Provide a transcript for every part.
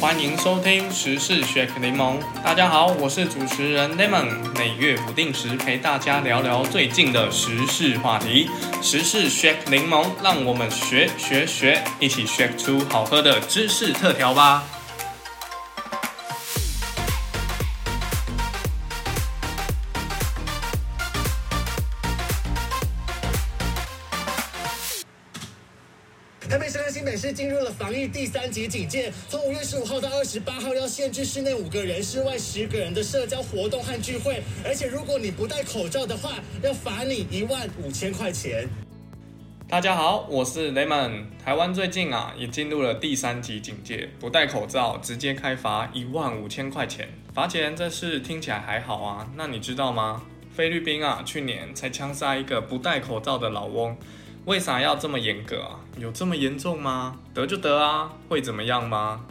欢迎收听时事 Shake 柠檬。大家好，我是主持人 Lemon，每月不定时陪大家聊聊最近的时事话题。时事 Shake 柠檬，让我们学学学，一起 shake 出好喝的知识特调吧。台北市跟新北市进入了防疫第三级警戒，从五月十五号到二十八号要限制室内五个人、室外十个人的社交活动和聚会，而且如果你不戴口罩的话，要罚你一万五千块钱。大家好，我是 Lemon。台湾最近啊，也进入了第三级警戒，不戴口罩直接开罚一万五千块钱。罚钱这事听起来还好啊，那你知道吗？菲律宾啊，去年才枪杀一个不戴口罩的老翁。为啥要这么严格啊？有这么严重吗？得就得啊，会怎么样吗？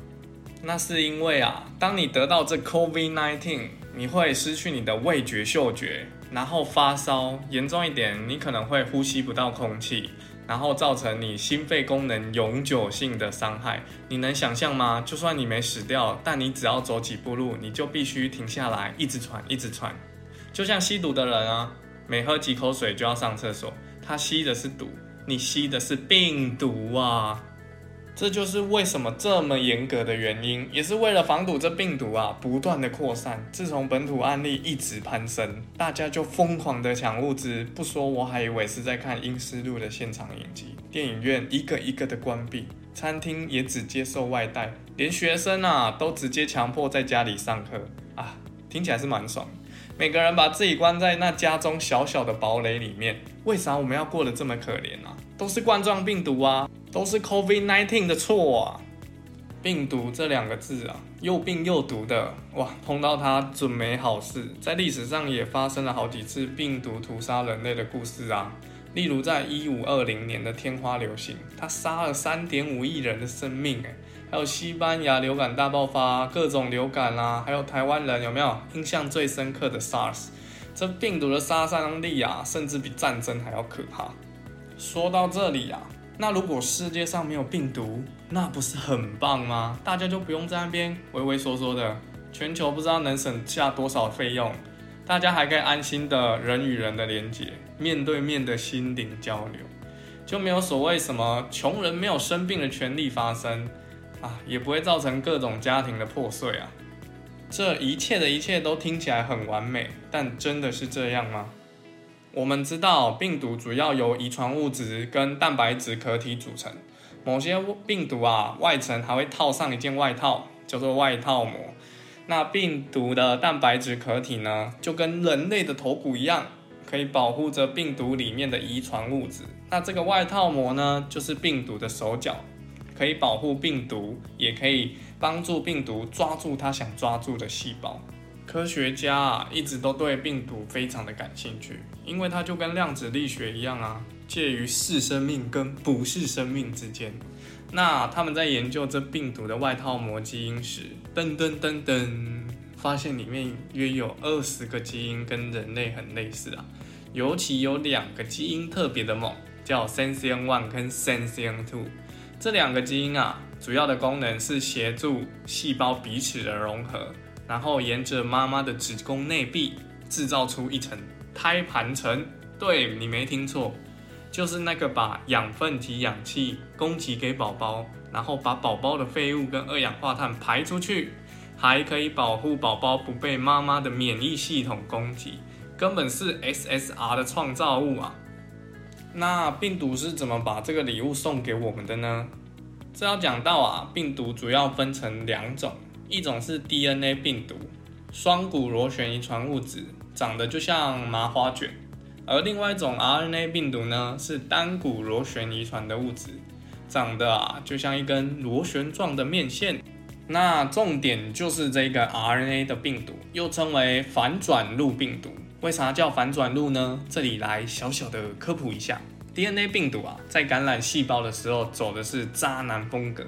那是因为啊，当你得到这 COVID-19，你会失去你的味觉、嗅觉，然后发烧，严重一点，你可能会呼吸不到空气，然后造成你心肺功能永久性的伤害。你能想象吗？就算你没死掉，但你只要走几步路，你就必须停下来，一直喘，一直喘。就像吸毒的人啊，每喝几口水就要上厕所，他吸的是毒。你吸的是病毒啊！这就是为什么这么严格的原因，也是为了防堵这病毒啊不断的扩散。自从本土案例一直攀升，大家就疯狂的抢物资。不说我还以为是在看《阴尸路》的现场影集。电影院一个一个的关闭，餐厅也只接受外带，连学生啊都直接强迫在家里上课啊！听起来是蛮爽。每个人把自己关在那家中小小的堡垒里面，为啥我们要过得这么可怜啊？都是冠状病毒啊，都是 COVID-19 的错啊！病毒这两个字啊，又病又毒的，哇，碰到它准没好事。在历史上也发生了好几次病毒屠杀人类的故事啊，例如在一五二零年的天花流行，它杀了三点五亿人的生命，哎。还有西班牙流感大爆发，各种流感啦，还有台湾人有没有印象最深刻的 SARS？这病毒的杀伤力啊，甚至比战争还要可怕。说到这里啊，那如果世界上没有病毒，那不是很棒吗？大家就不用在那边畏畏缩缩的，全球不知道能省下多少费用，大家还可以安心的人与人的连接，面对面的心灵交流，就没有所谓什么穷人没有生病的权利发生。啊，也不会造成各种家庭的破碎啊！这一切的一切都听起来很完美，但真的是这样吗？我们知道病毒主要由遗传物质跟蛋白质壳体组成，某些病毒啊外层还会套上一件外套，叫做外套膜。那病毒的蛋白质壳体呢，就跟人类的头骨一样，可以保护着病毒里面的遗传物质。那这个外套膜呢，就是病毒的手脚。可以保护病毒，也可以帮助病毒抓住它想抓住的细胞。科学家啊，一直都对病毒非常的感兴趣，因为它就跟量子力学一样啊，介于是生命跟不是生命之间。那他们在研究这病毒的外套膜基因时，噔噔噔噔，发现里面约有二十个基因跟人类很类似啊，尤其有两个基因特别的猛，叫 Sensin One 跟 Sensin Two。这两个基因啊，主要的功能是协助细胞彼此的融合，然后沿着妈妈的子宫内壁制造出一层胎盘层。对你没听错，就是那个把养分及氧气供给给宝宝，然后把宝宝的废物跟二氧化碳排出去，还可以保护宝宝不被妈妈的免疫系统攻击，根本是 SSR 的创造物啊！那病毒是怎么把这个礼物送给我们的呢？这要讲到啊，病毒主要分成两种，一种是 DNA 病毒，双股螺旋遗传物质，长得就像麻花卷；而另外一种 RNA 病毒呢，是单股螺旋遗传的物质，长得啊就像一根螺旋状的面线。那重点就是这个 RNA 的病毒，又称为反转录病毒。为啥叫反转录呢？这里来小小的科普一下，DNA 病毒啊，在感染细胞的时候走的是渣男风格，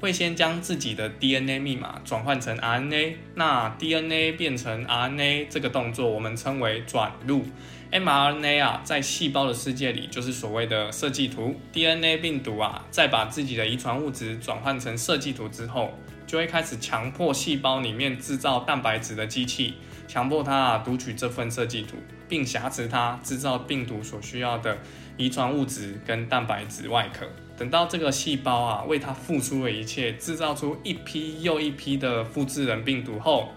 会先将自己的 DNA 密码转换成 RNA，那 DNA 变成 RNA 这个动作，我们称为转录。mRNA 啊，在细胞的世界里就是所谓的设计图。DNA 病毒啊，在把自己的遗传物质转换成设计图之后，就会开始强迫细胞里面制造蛋白质的机器，强迫它啊读取这份设计图，并挟持它制造病毒所需要的遗传物质跟蛋白质外壳。等到这个细胞啊为它付出了一切，制造出一批又一批的复制人病毒后，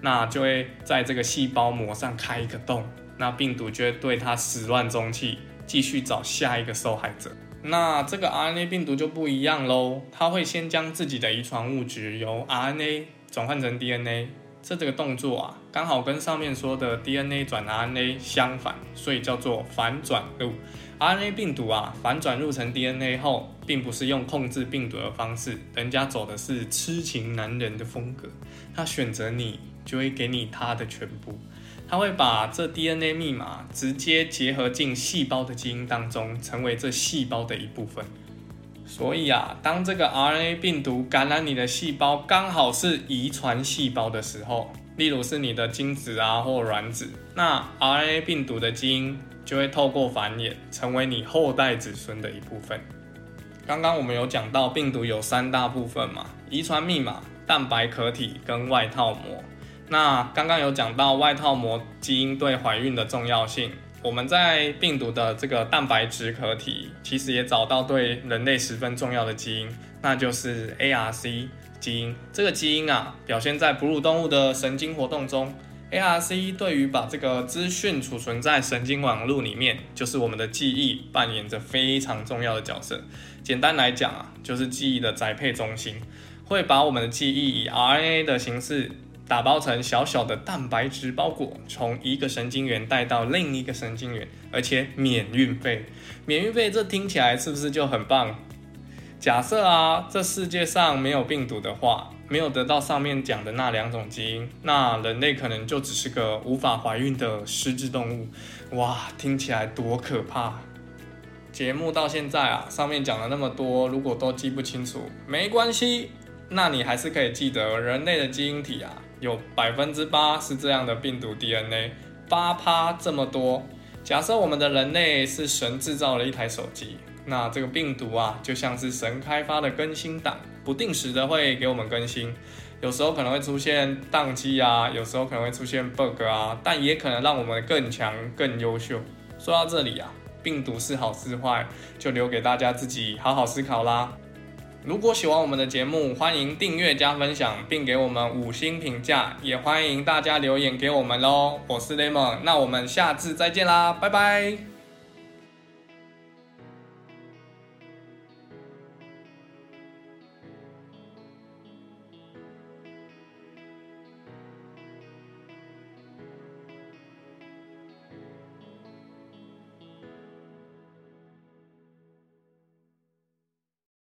那就会在这个细胞膜上开一个洞。那病毒就会对它始乱终弃，继续找下一个受害者。那这个 RNA 病毒就不一样喽，它会先将自己的遗传物质由 RNA 转换成 DNA，这这个动作啊，刚好跟上面说的 DNA 转 RNA 相反，所以叫做反转录。RNA 病毒啊，反转入成 DNA 后，并不是用控制病毒的方式，人家走的是痴情男人的风格，他选择你，就会给你他的全部。他会把这 DNA 密码直接结合进细胞的基因当中，成为这细胞的一部分。所以啊，当这个 RNA 病毒感染你的细胞，刚好是遗传细胞的时候，例如是你的精子啊或卵子，那 RNA 病毒的基因就会透过繁衍，成为你后代子孙的一部分。刚刚我们有讲到，病毒有三大部分嘛：遗传密码、蛋白壳体跟外套膜。那刚刚有讲到外套膜基因对怀孕的重要性，我们在病毒的这个蛋白质壳体，其实也找到对人类十分重要的基因，那就是 ARC 基因。这个基因啊，表现在哺乳动物的神经活动中。ARC 对于把这个资讯储存在神经网络里面，就是我们的记忆，扮演着非常重要的角色。简单来讲啊，就是记忆的宅配中心，会把我们的记忆以 RNA 的形式。打包成小小的蛋白质包裹，从一个神经元带到另一个神经元，而且免运费。免运费，这听起来是不是就很棒？假设啊，这世界上没有病毒的话，没有得到上面讲的那两种基因，那人类可能就只是个无法怀孕的失智动物。哇，听起来多可怕！节目到现在啊，上面讲了那么多，如果都记不清楚，没关系，那你还是可以记得人类的基因体啊。有百分之八是这样的病毒 DNA，八趴这么多。假设我们的人类是神制造了一台手机，那这个病毒啊，就像是神开发的更新档，不定时的会给我们更新。有时候可能会出现宕机啊，有时候可能会出现 bug 啊，但也可能让我们更强、更优秀。说到这里啊，病毒是好是坏，就留给大家自己好好思考啦。如果喜欢我们的节目，欢迎订阅加分享，并给我们五星评价，也欢迎大家留言给我们喽。我是 Lemon，那我们下次再见啦，拜拜。